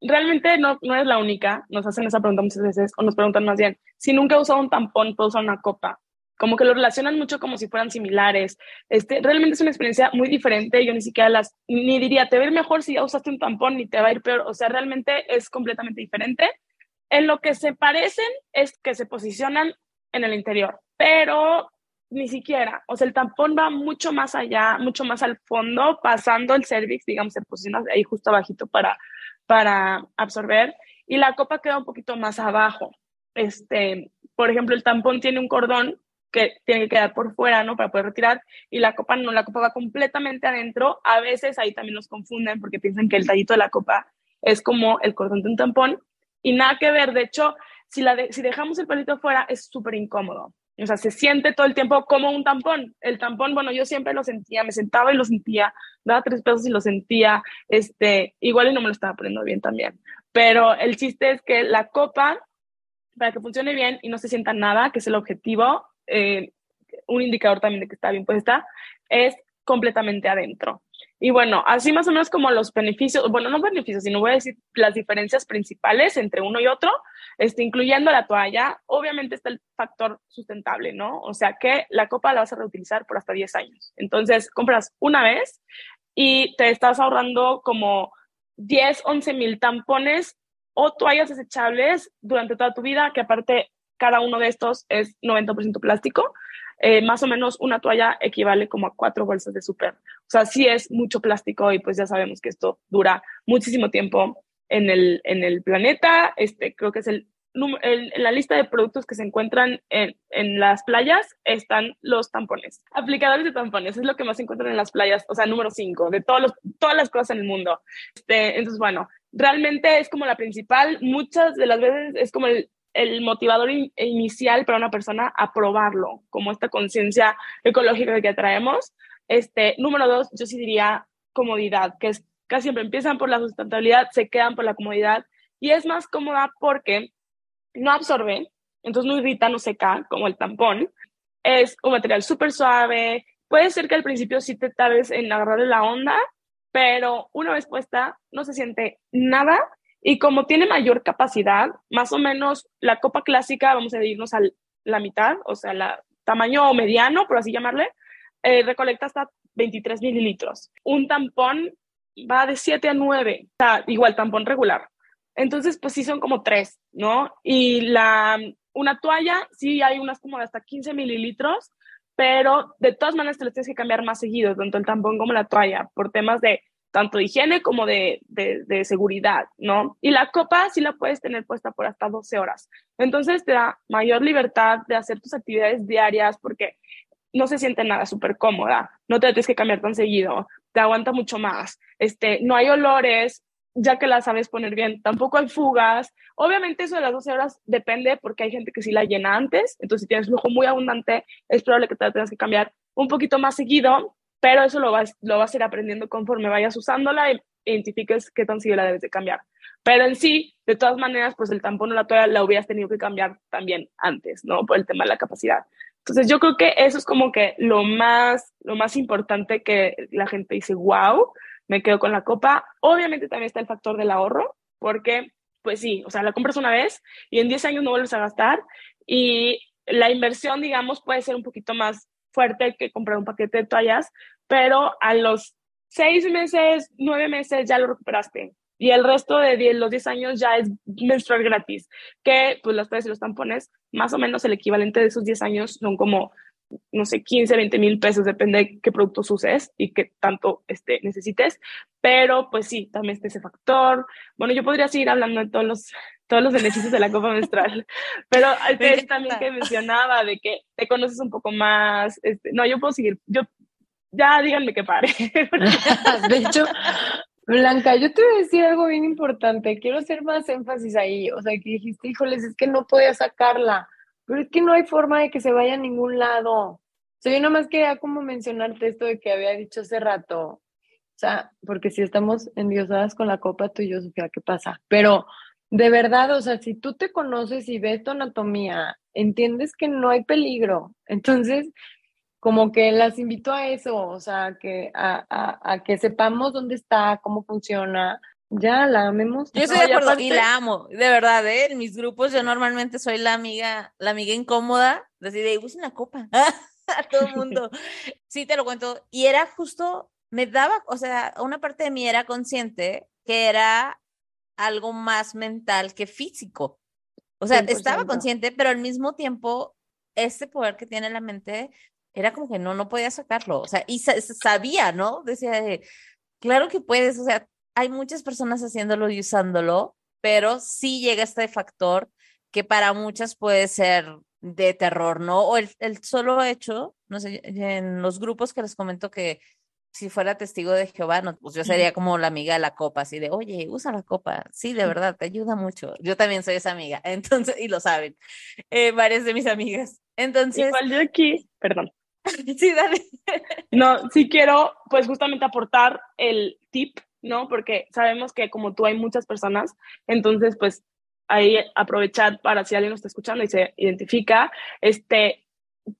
Realmente no, no es la única. Nos hacen esa pregunta muchas veces o nos preguntan más bien, si nunca he usado un tampón, ¿puedo usar una copa? Como que lo relacionan mucho como si fueran similares. Este, realmente es una experiencia muy diferente. Yo ni siquiera las, ni diría, te va a ir mejor si ya usaste un tampón, ni te va a ir peor. O sea, realmente es completamente diferente. En lo que se parecen es que se posicionan en el interior, pero ni siquiera, o sea, el tampón va mucho más allá, mucho más al fondo, pasando el cervix, digamos, se posiciona ahí justo abajito para, para absorber, y la copa queda un poquito más abajo. Este, por ejemplo, el tampón tiene un cordón que tiene que quedar por fuera, ¿no? Para poder retirar, y la copa no, la copa va completamente adentro. A veces ahí también nos confunden porque piensan que el tallito de la copa es como el cordón de un tampón, y nada que ver, de hecho, si, la si dejamos el pelito fuera es súper incómodo. O sea, se siente todo el tiempo como un tampón. El tampón, bueno, yo siempre lo sentía, me sentaba y lo sentía, daba tres pesos y lo sentía, este, igual y no me lo estaba poniendo bien también. Pero el chiste es que la copa, para que funcione bien y no se sienta nada, que es el objetivo, eh, un indicador también de que está bien puesta, es completamente adentro. Y bueno, así más o menos como los beneficios, bueno, no beneficios, sino voy a decir las diferencias principales entre uno y otro, este, incluyendo la toalla, obviamente está el factor sustentable, ¿no? O sea que la copa la vas a reutilizar por hasta 10 años. Entonces, compras una vez y te estás ahorrando como 10, 11 mil tampones o toallas desechables durante toda tu vida, que aparte cada uno de estos es 90% plástico. Eh, más o menos una toalla equivale como a cuatro bolsas de súper. O sea, sí es mucho plástico y pues ya sabemos que esto dura muchísimo tiempo en el, en el planeta. Este, creo que es el en la lista de productos que se encuentran en, en, las playas están los tampones. Aplicadores de tampones es lo que más se encuentran en las playas, o sea, número 5 de todos los, todas las cosas en el mundo. Este, entonces, bueno, realmente es como la principal. Muchas de las veces es como el, el motivador inicial para una persona a probarlo, como esta conciencia ecológica que traemos. Este, número dos, yo sí diría comodidad, que es casi siempre empiezan por la sustentabilidad, se quedan por la comodidad y es más cómoda porque no absorbe, entonces no irrita, no seca, como el tampón. Es un material súper suave. Puede ser que al principio sí te tardes en agarrarle la onda, pero una vez puesta no se siente nada y como tiene mayor capacidad, más o menos la copa clásica, vamos a irnos a la mitad, o sea, la tamaño mediano, por así llamarle, eh, recolecta hasta 23 mililitros. Un tampón va de 7 a 9, o sea, igual tampón regular. Entonces, pues sí son como tres, ¿no? Y la, una toalla, sí hay unas como de hasta 15 mililitros, pero de todas maneras te las tienes que cambiar más seguido, tanto el tampón como la toalla, por temas de tanto de higiene como de, de, seguridad, ¿no? Y la copa sí la puedes tener puesta por hasta 12 horas. Entonces te da mayor libertad de hacer tus actividades diarias porque no se siente nada súper cómoda, no te tienes que cambiar tan seguido, te aguanta mucho más, este, no hay olores, ya que la sabes poner bien. Tampoco hay fugas. Obviamente eso de las 12 horas depende porque hay gente que sí la llena antes. Entonces, si tienes flujo muy abundante, es probable que te tengas que cambiar un poquito más seguido, pero eso lo vas, lo vas a ir aprendiendo conforme vayas usándola y identifiques qué tan la debes de cambiar. Pero en sí, de todas maneras, pues el tampón o la toalla la hubieras tenido que cambiar también antes, ¿no? Por el tema de la capacidad. Entonces, yo creo que eso es como que lo más, lo más importante que la gente dice, wow, me quedo con la copa. Obviamente también está el factor del ahorro, porque, pues sí, o sea, la compras una vez y en 10 años no vuelves a gastar y la inversión, digamos, puede ser un poquito más fuerte que comprar un paquete de toallas, pero a los 6 meses, 9 meses ya lo recuperaste. Y el resto de los 10 años ya es menstrual gratis, que pues las toallas y los tampones, más o menos el equivalente de esos 10 años son como no sé, 15, 20 mil pesos, depende de qué productos uses y qué tanto este, necesites. Pero pues sí, también está ese factor. Bueno, yo podría seguir hablando de todos los, todos los beneficios de la copa menstrual, pero este, también que mencionaba de que te conoces un poco más. Este, no, yo puedo seguir. Yo, ya díganme que pare. de hecho, Blanca, yo te voy a decir algo bien importante. Quiero hacer más énfasis ahí. O sea, que dijiste, híjoles, es que no podía sacarla pero es que no hay forma de que se vaya a ningún lado. O sea, yo nomás quería como mencionarte esto de que había dicho hace rato. O sea, porque si estamos endiosadas con la copa, tú y yo, Sofía, ¿qué pasa? Pero de verdad, o sea, si tú te conoces y ves tu anatomía, entiendes que no hay peligro. Entonces, como que las invito a eso, o sea, que a, a, a que sepamos dónde está, cómo funciona, ya la amemos. Yo estoy de acuerdo y la amo, de verdad, ¿eh? En mis grupos yo normalmente soy la amiga, la amiga incómoda, decir, usa una copa a todo el mundo. sí, te lo cuento. Y era justo, me daba, o sea, una parte de mí era consciente que era algo más mental que físico. O sea, estaba consciente, pero al mismo tiempo, este poder que tiene la mente era como que no, no podía sacarlo. O sea, y sabía, ¿no? Decía, claro que puedes, o sea, hay muchas personas haciéndolo y usándolo, pero sí llega este factor que para muchas puede ser de terror, ¿no? O el, solo hecho, no sé, en los grupos que les comento que si fuera testigo de Jehová, no, pues yo sería como la amiga de la copa, así de, oye, usa la copa, sí, de verdad, te ayuda mucho. Yo también soy esa amiga, entonces, y lo saben, eh, varias de mis amigas. Entonces. Igual yo aquí, perdón. sí, dale. no, sí quiero, pues justamente aportar el tip ¿no? Porque sabemos que como tú hay muchas personas, entonces pues ahí aprovechar para si alguien nos está escuchando y se identifica, este,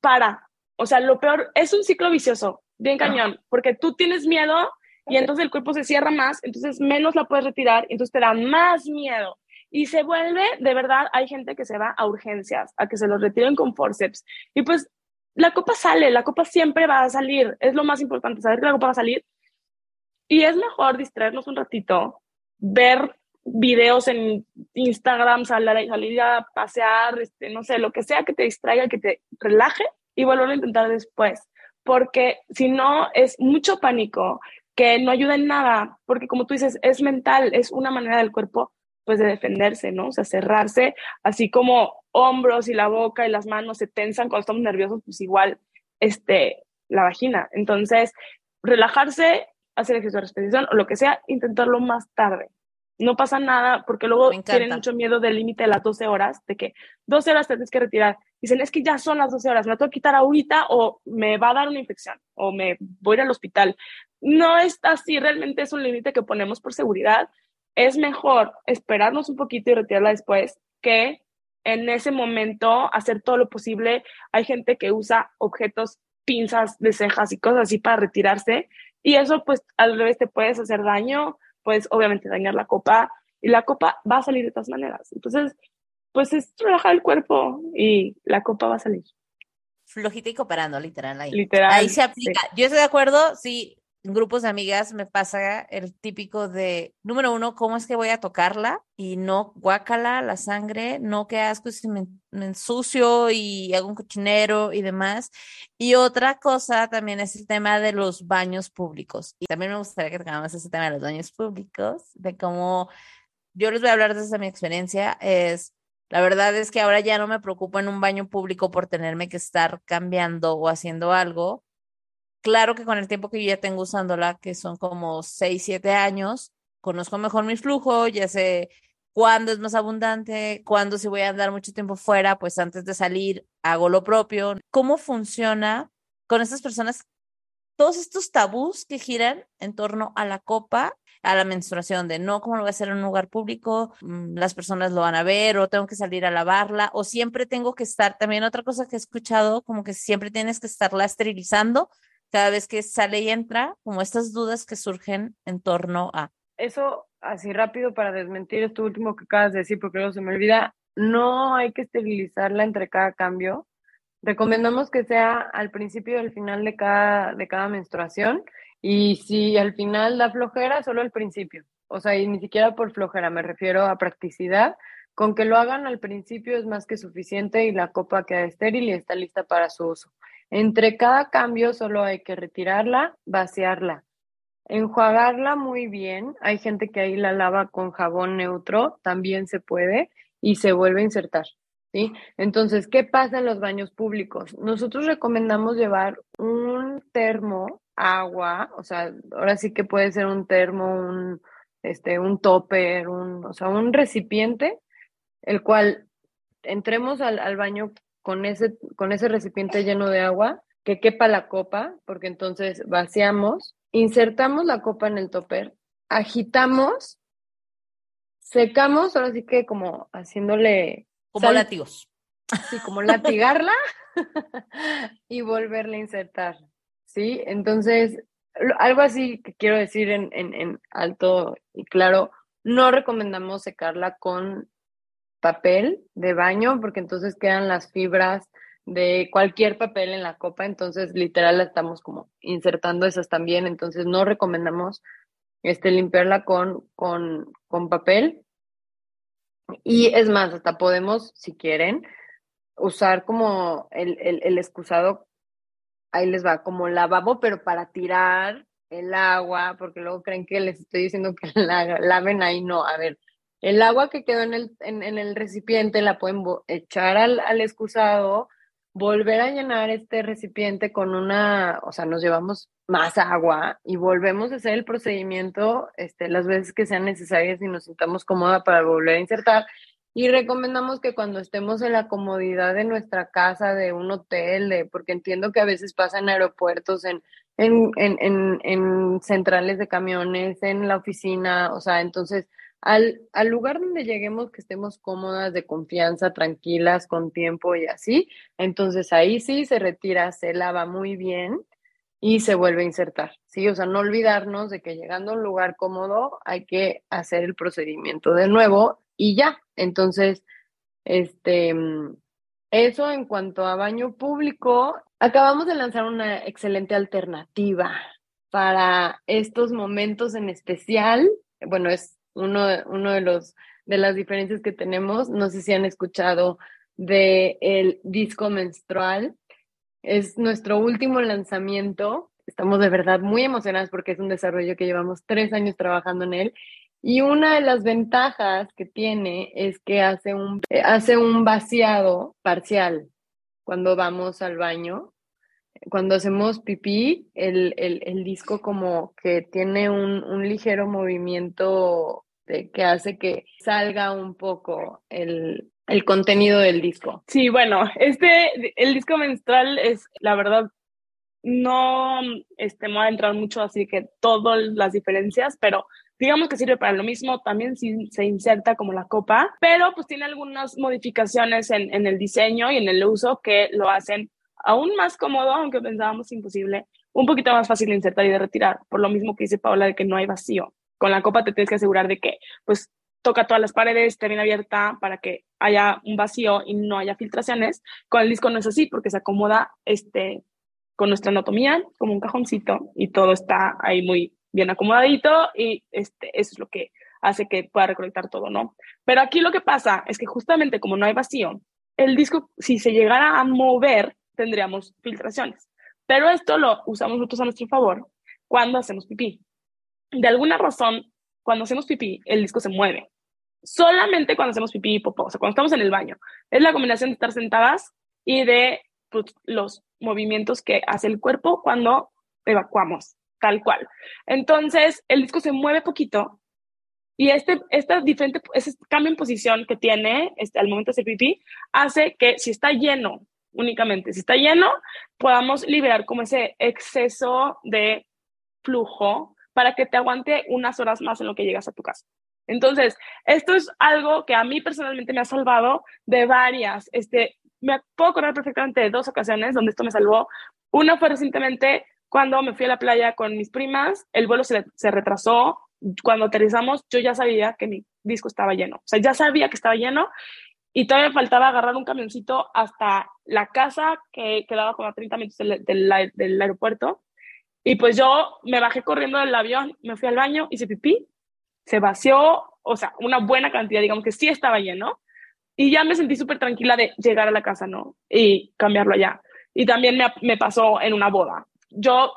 para, o sea, lo peor es un ciclo vicioso, bien cañón, porque tú tienes miedo y entonces el cuerpo se cierra más, entonces menos la puedes retirar, entonces te da más miedo. Y se vuelve, de verdad, hay gente que se va a urgencias, a que se los retiren con forceps. Y pues la copa sale, la copa siempre va a salir, es lo más importante, saber que la copa va a salir y es mejor distraernos un ratito, ver videos en Instagram, salir, salir a pasear, este, no sé, lo que sea que te distraiga, que te relaje y volverlo a intentar después. Porque si no, es mucho pánico que no ayuda en nada, porque como tú dices, es mental, es una manera del cuerpo pues de defenderse, ¿no? O sea, cerrarse, así como hombros y la boca y las manos se tensan cuando estamos nerviosos, pues igual, este, la vagina. Entonces, relajarse, hacer ejercicio de respiración o lo que sea, intentarlo más tarde. No pasa nada porque luego tienen mucho miedo del límite de las 12 horas, de que 12 horas te tienes que retirar. Dicen, es que ya son las 12 horas, me la tengo que quitar ahorita o me va a dar una infección o me voy a ir al hospital. No es así, realmente es un límite que ponemos por seguridad es mejor esperarnos un poquito y retirarla después que en ese momento hacer todo lo posible. Hay gente que usa objetos, pinzas de cejas y cosas así para retirarse y eso pues al revés te puedes hacer daño, puedes obviamente dañar la copa y la copa va a salir de todas maneras. Entonces, pues es relajar el cuerpo y la copa va a salir. Flojita y cooperando, literal. Ahí, literal, ahí se aplica. Yo estoy de acuerdo, sí, en grupos de amigas me pasa el típico de, número uno, ¿cómo es que voy a tocarla? Y no, guácala la sangre, no, qué asco, si me, ensucio y hago un cochinero y demás. Y otra cosa también es el tema de los baños públicos. Y también me gustaría que tengamos ese tema de los baños públicos, de cómo, yo les voy a hablar desde mi experiencia, es la verdad es que ahora ya no me preocupo en un baño público por tenerme que estar cambiando o haciendo algo, Claro que con el tiempo que yo ya tengo usándola, que son como 6, 7 años, conozco mejor mi flujo, ya sé cuándo es más abundante, cuándo si voy a andar mucho tiempo fuera, pues antes de salir hago lo propio. ¿Cómo funciona con estas personas todos estos tabús que giran en torno a la copa, a la menstruación, de no, ¿cómo lo voy a hacer en un lugar público? Mm, las personas lo van a ver o tengo que salir a lavarla o siempre tengo que estar, también otra cosa que he escuchado, como que siempre tienes que estarla esterilizando cada vez que sale y entra, como estas dudas que surgen en torno a. Eso, así rápido para desmentir esto último que acabas de decir, porque luego se me olvida, no hay que esterilizarla entre cada cambio. Recomendamos que sea al principio y al final de cada, de cada menstruación. Y si al final da flojera, solo al principio. O sea, y ni siquiera por flojera, me refiero a practicidad. Con que lo hagan al principio es más que suficiente y la copa queda estéril y está lista para su uso. Entre cada cambio solo hay que retirarla, vaciarla, enjuagarla muy bien. Hay gente que ahí la lava con jabón neutro, también se puede y se vuelve a insertar. ¿Sí? Entonces, ¿qué pasa en los baños públicos? Nosotros recomendamos llevar un termo, agua, o sea, ahora sí que puede ser un termo, un, este, un topper, un, o sea, un recipiente, el cual entremos al, al baño con ese, con ese recipiente lleno de agua, que quepa la copa, porque entonces vaciamos, insertamos la copa en el topper, agitamos, secamos, ahora sí que como haciéndole... Como latigos. Sí, como latigarla y volverla a insertar, ¿sí? Entonces, algo así que quiero decir en, en, en alto y claro, no recomendamos secarla con papel de baño, porque entonces quedan las fibras de cualquier papel en la copa, entonces literal la estamos como insertando esas también, entonces no recomendamos este, limpiarla con, con, con papel. Y es más, hasta podemos, si quieren, usar como el, el, excusado, ahí les va, como lavabo, pero para tirar el agua, porque luego creen que les estoy diciendo que la laven ahí, no, a ver, el agua que quedó en el, en, el recipiente la pueden echar al, al, excusado, volver a llenar este recipiente con una, o sea, nos llevamos más agua y volvemos a hacer el procedimiento este, las veces que sean necesarias y nos sintamos cómoda para volver a insertar. Y recomendamos que cuando estemos en la comodidad de nuestra casa, de un hotel, de, porque entiendo que a veces pasa en aeropuertos, en, en, en, en centrales de camiones, en la oficina, o sea, entonces al, al, lugar donde lleguemos que estemos cómodas, de confianza, tranquilas, con tiempo y así, entonces ahí sí se retira, se lava muy bien y se vuelve a insertar, ¿sí? O sea, no olvidarnos de que llegando a un lugar cómodo hay que hacer el procedimiento de nuevo y ya. Entonces, este, eso en cuanto a baño público, acabamos de lanzar una excelente alternativa para estos momentos en especial. Bueno, es uno, uno de los de las diferencias que tenemos. No sé si han escuchado de el disco menstrual. Es nuestro último lanzamiento. Estamos de verdad muy emocionados porque es un desarrollo que llevamos tres años trabajando en él Y una de las ventajas que tiene es que hace un, hace un vaciado parcial cuando vamos al baño. Cuando hacemos pipí, el, el, disco como que tiene un, un ligero movimiento que hace que salga un poco el, el contenido del disco. Sí, bueno, este, el disco menstrual es, la verdad, no este, me voy a entrar mucho, así que todas las diferencias, pero digamos que sirve para lo mismo, también se inserta como la copa, pero pues tiene algunas modificaciones en, en el diseño y en el uso que lo hacen aún más cómodo, aunque pensábamos imposible, un poquito más fácil de insertar y de retirar, por lo mismo que dice Paola de que no hay vacío. Con la copa te tienes que asegurar de que pues toca todas las paredes, esté bien abierta para que haya un vacío y no haya filtraciones. Con el disco no es así porque se acomoda este, con nuestra anatomía como un cajoncito y todo está ahí muy bien acomodadito y este, eso es lo que hace que pueda recolectar todo, ¿no? Pero aquí lo que pasa es que justamente como no hay vacío, el disco, si se llegara a mover, tendríamos filtraciones. Pero esto lo usamos nosotros a nuestro favor cuando hacemos pipí. De alguna razón, cuando hacemos pipí, el disco se mueve. Solamente cuando hacemos pipí y popó, o sea, cuando estamos en el baño. Es la combinación de estar sentadas y de pues, los movimientos que hace el cuerpo cuando evacuamos, tal cual. Entonces, el disco se mueve poquito y este, diferente, ese cambio en posición que tiene este, al momento de hacer pipí hace que si está lleno únicamente, si está lleno, podamos liberar como ese exceso de flujo para que te aguante unas horas más en lo que llegas a tu casa. Entonces, esto es algo que a mí personalmente me ha salvado de varias. Este, me puedo acordar perfectamente de dos ocasiones donde esto me salvó. Una fue recientemente cuando me fui a la playa con mis primas, el vuelo se, retrasó. Cuando aterrizamos, yo ya sabía que mi disco estaba lleno. O sea, ya sabía que estaba lleno y todavía faltaba agarrar un camioncito hasta la casa que quedaba como a 30 minutos del aeropuerto y pues yo me bajé corriendo del avión, me fui al baño, hice pipí, se vació, o sea, una buena cantidad, digamos que sí estaba lleno. Y ya me sentí súper tranquila de llegar a la casa, ¿no? Y cambiarlo allá. Y también me, me, pasó en una boda. Yo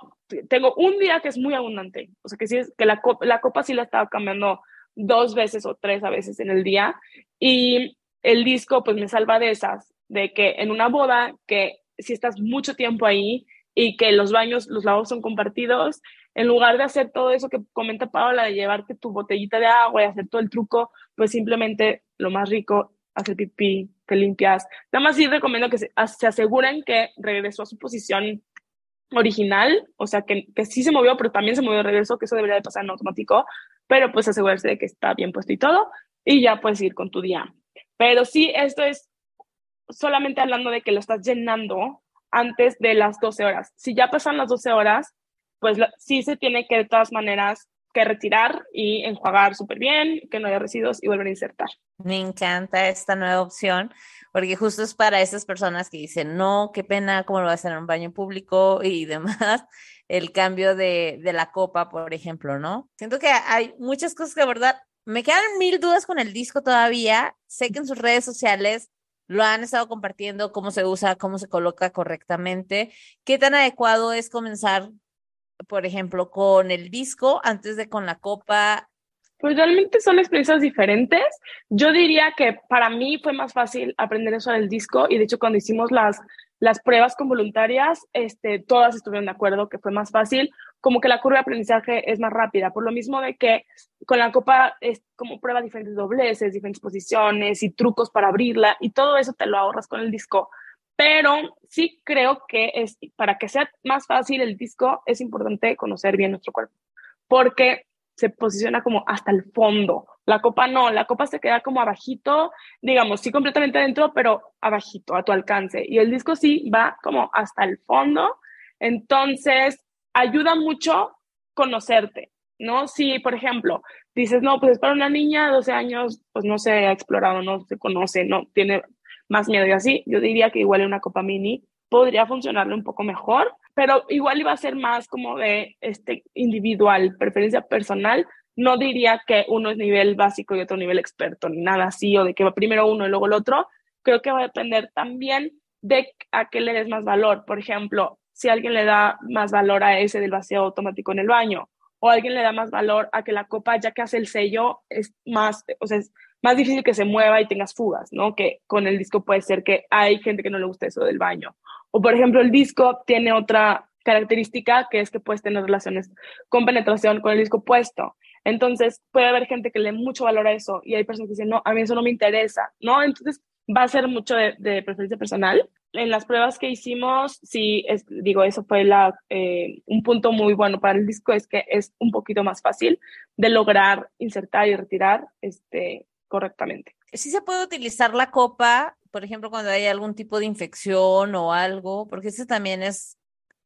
tengo un día que es muy abundante, o sea, que sí es que la, la copa sí la estaba cambiando dos veces o tres a veces en el día. Y el disco, pues me salva de esas, de que en una boda, que si estás mucho tiempo ahí, y que los baños, los lavabos son compartidos, en lugar de hacer todo eso que comenta Paola, de llevarte tu botellita de agua y hacer todo el truco, pues simplemente lo más rico, hacer pipí, te limpias. Nada más sí recomiendo que se, aseguren que regresó a su posición original, o sea, que, que sí se movió, pero también se movió de regreso, que eso debería de pasar en automático, pero pues asegurarse de que está bien puesto y todo, y ya puedes ir con tu día. Pero sí, esto es solamente hablando de que lo estás llenando antes de las 12 horas. Si ya pasan las 12 horas, pues sí se tiene que de todas maneras que retirar y enjuagar súper bien, que no haya residuos y volver a insertar. Me encanta esta nueva opción, porque justo es para esas personas que dicen, no, qué pena, cómo lo va a hacer en un baño público y demás, el cambio de, de la copa, por ejemplo, ¿no? Siento que hay muchas cosas que abordar. Me quedan mil dudas con el disco todavía. Sé que en sus redes sociales lo han estado compartiendo, cómo se usa, cómo se coloca correctamente. ¿Qué tan adecuado es comenzar, por ejemplo, con el disco antes de con la copa? Pues realmente son experiencias diferentes. Yo diría que para mí fue más fácil aprender eso del disco y de hecho cuando hicimos las las pruebas con voluntarias, este, todas estuvieron de acuerdo que fue más fácil, como que la curva de aprendizaje es más rápida, por lo mismo de que con la copa es como prueba diferentes dobleces, diferentes posiciones y trucos para abrirla y todo eso te lo ahorras con el disco. Pero sí creo que es, para que sea más fácil el disco es importante conocer bien nuestro cuerpo, porque se posiciona como hasta el fondo. La copa no, la copa se queda como abajito, digamos, sí completamente adentro, pero abajito, a tu alcance. Y el disco sí va como hasta el fondo. Entonces, ayuda mucho conocerte, ¿no? Si, por ejemplo, dices, no, pues es para una niña de 12 años, pues no se ha explorado, no se conoce, no tiene más miedo y así, yo diría que igual una copa mini podría funcionarle un poco mejor, pero igual iba a ser más como de este individual, preferencia personal. No diría que uno es nivel básico y otro nivel experto, ni nada así, o de que va primero uno y luego el otro. Creo que va a depender también de a qué le des más valor. Por ejemplo, si alguien le da más valor a ese del vacío automático en el baño o alguien le da más valor a que la copa, ya que hace el sello, es más, o sea, más difícil que se mueva y tengas fugas, ¿no? Que con el disco puede ser que hay gente que no le gusta eso del baño. O por ejemplo, el disco tiene otra característica que es que puedes tener relaciones con penetración con el disco puesto. Entonces, puede haber gente que le mucho valor a eso y hay personas que dicen, no, a mí eso no me interesa, ¿no? Entonces, va a ser mucho de, preferencia personal. En las pruebas que hicimos, sí, es, digo, eso fue la, eh, un punto muy bueno para el disco, es que es un poquito más fácil de lograr insertar y retirar este, correctamente. Sí se puede utilizar la copa, por ejemplo, cuando hay algún tipo de infección o algo, porque ese también es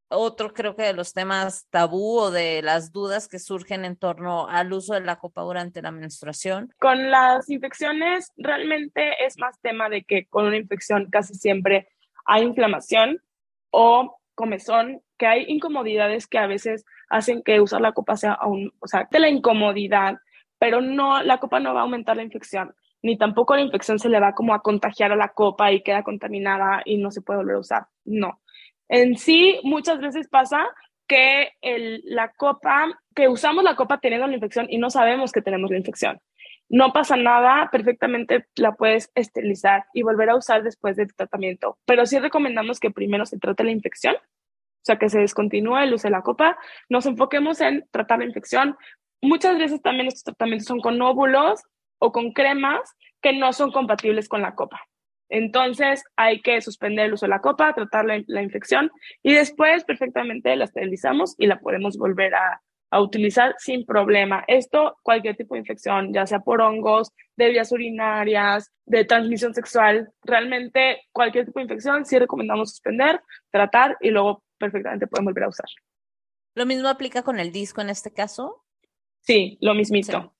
otro creo que de los temas tabú o de las dudas que surgen en torno al uso de la copa durante la menstruación. Con las infecciones realmente es más tema de que con una infección casi siempre hay inflamación o comezón, que hay incomodidades que a veces hacen que usar la copa sea aún, o sea, de la incomodidad, pero no, la copa no va a aumentar la infección, ni tampoco la infección se le va como a contagiar a la copa y queda contaminada y no se puede volver a usar, no. En sí, muchas veces pasa que el, la copa, que usamos la copa teniendo la infección y no sabemos que tenemos la infección. No pasa nada, perfectamente la puedes esterilizar y volver a usar después del tratamiento. Pero sí recomendamos que primero se trate la infección, o sea, que se descontinúe el uso de la copa, nos enfoquemos en tratar la infección. Muchas veces también estos tratamientos son con óvulos o con cremas que no son compatibles con la copa. Entonces hay que suspender el uso de la copa, tratar la, infección y después perfectamente la esterilizamos y la podemos volver a, a, utilizar sin problema. Esto, cualquier tipo de infección, ya sea por hongos, de vías urinarias, de transmisión sexual, realmente cualquier tipo de infección sí recomendamos suspender, tratar y luego perfectamente pueden volver a usar. ¿Lo mismo aplica con el disco en este caso? Sí, lo mismito.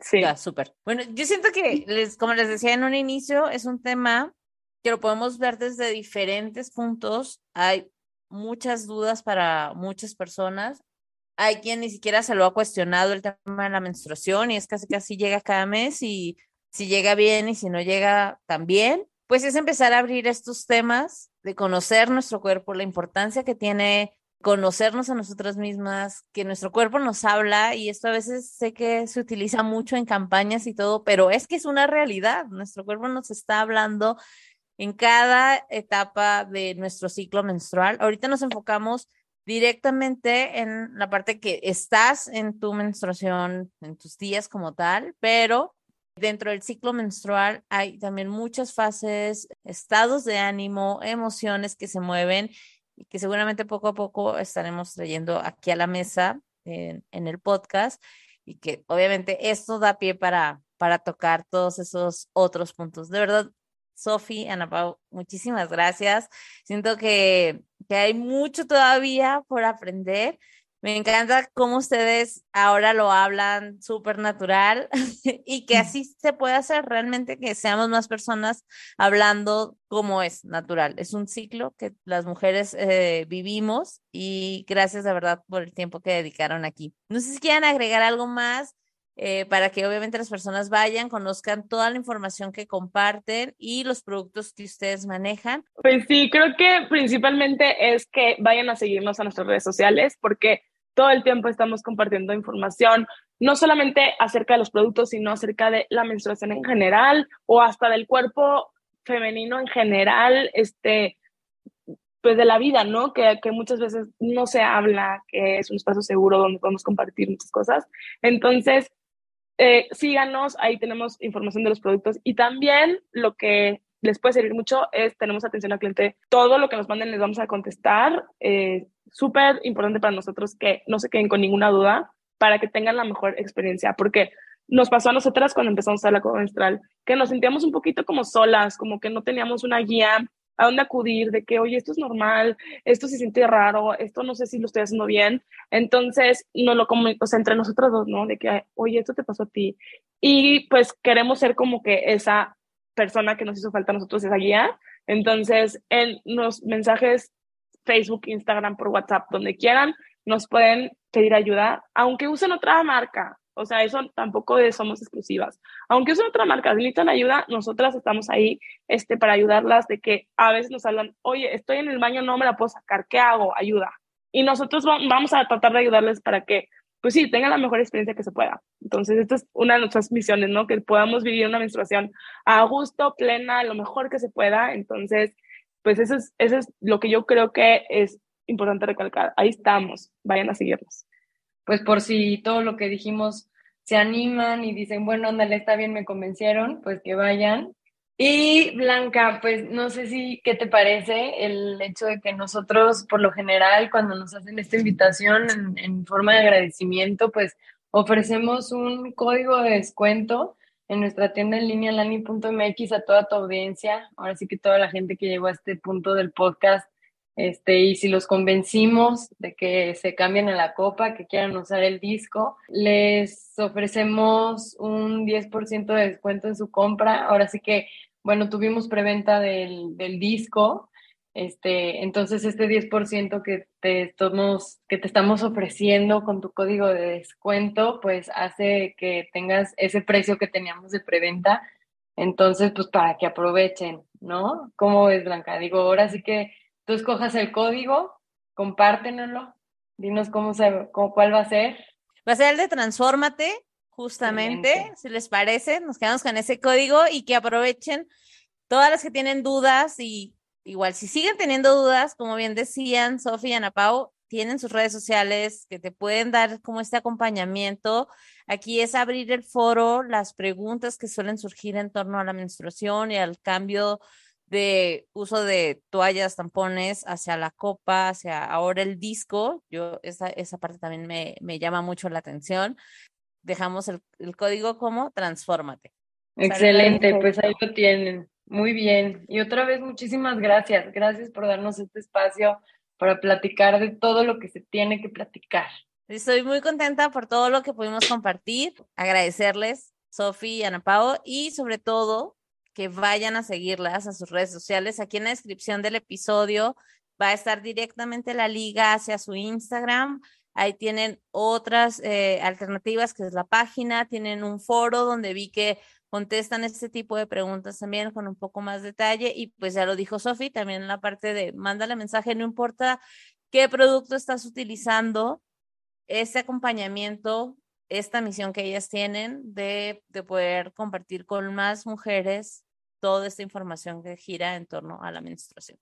Sí. Ya, súper. Bueno, yo siento que, les, como les decía en un inicio, es un tema que lo podemos ver desde diferentes puntos. Hay muchas dudas para muchas personas. Hay quien ni siquiera se lo ha cuestionado el tema de la menstruación y es casi casi llega cada mes y si llega bien y si no llega también. Pues es empezar a abrir estos temas de conocer nuestro cuerpo, la importancia que tiene conocernos a nosotras mismas, que nuestro cuerpo nos habla y esto a veces sé que se utiliza mucho en campañas y todo, pero es que es una realidad, nuestro cuerpo nos está hablando en cada etapa de nuestro ciclo menstrual. Ahorita nos enfocamos directamente en la parte que estás en tu menstruación, en tus días como tal, pero dentro del ciclo menstrual hay también muchas fases, estados de ánimo, emociones que se mueven y que seguramente poco a poco estaremos trayendo aquí a la mesa en, el podcast y que obviamente esto da pie para, para tocar todos esos otros puntos. De verdad, Sofi, Ana Pau, muchísimas gracias. Siento que, que hay mucho todavía por aprender me encanta cómo ustedes ahora lo hablan súper natural y que así se puede hacer realmente que seamos más personas hablando como es natural. Es un ciclo que las mujeres eh, vivimos y gracias de verdad por el tiempo que dedicaron aquí. No sé si quieren agregar algo más. Eh, para que obviamente las personas vayan, conozcan toda la información que comparten y los productos que ustedes manejan. Pues sí, creo que principalmente es que vayan a seguirnos a nuestras redes sociales porque todo el tiempo estamos compartiendo información, no solamente acerca de los productos, sino acerca de la menstruación en general o hasta del cuerpo femenino en general, este, pues de la vida, ¿no? Que, que muchas veces no se habla, que es un espacio seguro donde podemos compartir muchas cosas. Entonces, eh, síganos, ahí tenemos información de los productos y también lo que les puede servir mucho es, tenemos atención al cliente, todo lo que nos manden les vamos a contestar. Eh, súper importante para nosotros que no se queden con ninguna duda para que tengan la mejor experiencia, porque nos pasó a nosotras cuando empezamos a la copa menstrual, que nos sentíamos un poquito como solas, como que no teníamos una guía a dónde acudir, de que, oye, esto es normal, esto se siente raro, esto no sé si lo estoy haciendo bien. Entonces, no lo o sea, entre nosotros dos, ¿no? De que, oye, esto te pasó a ti. Y pues queremos ser como que esa persona que nos hizo falta a nosotros, esa guía. Entonces, en los mensajes Facebook, Instagram, por WhatsApp, donde quieran, nos pueden pedir ayuda, aunque usen otra marca. O sea, eso tampoco somos exclusivas. Aunque usen otra marca, si necesitan ayuda, nosotras estamos ahí este, para ayudarlas de que a veces nos hablan, oye, estoy en el baño, no me la puedo sacar, ¿qué hago? Ayuda. Y nosotros vamos a tratar de ayudarles para que pues sí, tengan la mejor experiencia que se pueda. Entonces, esta es una de nuestras misiones, ¿no? Que podamos vivir una menstruación a gusto, plena, lo mejor que se pueda. Entonces, pues eso es, eso es lo que yo creo que es importante recalcar. Ahí estamos, vayan a seguirnos. Pues por si todo lo que dijimos se animan y dicen, bueno, ándale, está bien, me convencieron, pues que vayan. Y Blanca, pues no sé si, ¿qué te parece el hecho de que nosotros, por lo general, cuando nos hacen esta invitación en, en forma de agradecimiento, pues ofrecemos un código de descuento en nuestra tienda en línea lani.mx a toda tu audiencia, ahora sí que toda la gente que llegó a este punto del podcast, este, y si los convencimos de que se cambien a la copa, que quieran usar el disco, les ofrecemos un 10% de descuento en su compra. Ahora sí que, bueno, tuvimos preventa del, del disco, este, entonces este 10% que te, estamos, que te estamos ofreciendo con tu código de descuento, pues hace que tengas ese precio que teníamos de preventa. Entonces, pues para que aprovechen, ¿no? ¿Cómo ves, Blanca? Digo, ahora sí que tú escojas el código, compártenoslo, dinos cómo se, cómo, cuál va a ser. Va a ser el de Transfórmate, justamente, Excelente. si les parece, nos quedamos con ese código y que aprovechen todas las que tienen dudas y igual si siguen teniendo dudas, como bien decían Sofía y Ana Pau, tienen sus redes sociales que te pueden dar como este acompañamiento. Aquí es abrir el foro, las preguntas que suelen surgir en torno a la menstruación y al cambio de uso de toallas, tampones hacia la copa, hacia ahora el disco. Yo, esa, esa parte también me, me llama mucho la atención. Dejamos el, el código como transfórmate. Excelente, pues ahí lo tienen. Muy bien. Y otra vez, muchísimas gracias. Gracias por darnos este espacio para platicar de todo lo que se tiene que platicar. Estoy muy contenta por todo lo que pudimos compartir. Agradecerles, Sofi y Ana Pao, y sobre todo que vayan a seguirlas a sus redes sociales. Aquí en la descripción del episodio va a estar directamente la liga hacia su Instagram. Ahí tienen otras eh, alternativas, que es la página, tienen un foro donde vi que contestan este tipo de preguntas también con un poco más detalle y pues ya lo dijo Sofi, también en la parte de mándale mensaje, no importa qué producto estás utilizando, este acompañamiento, esta misión que ellas tienen de, de poder compartir con más mujeres toda esta información que gira en torno a la menstruación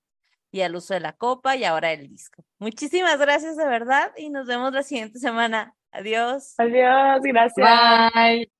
y al uso de la copa y ahora el disco. Muchísimas gracias de verdad y nos vemos la siguiente semana. Adiós. Adiós, gracias. Bye.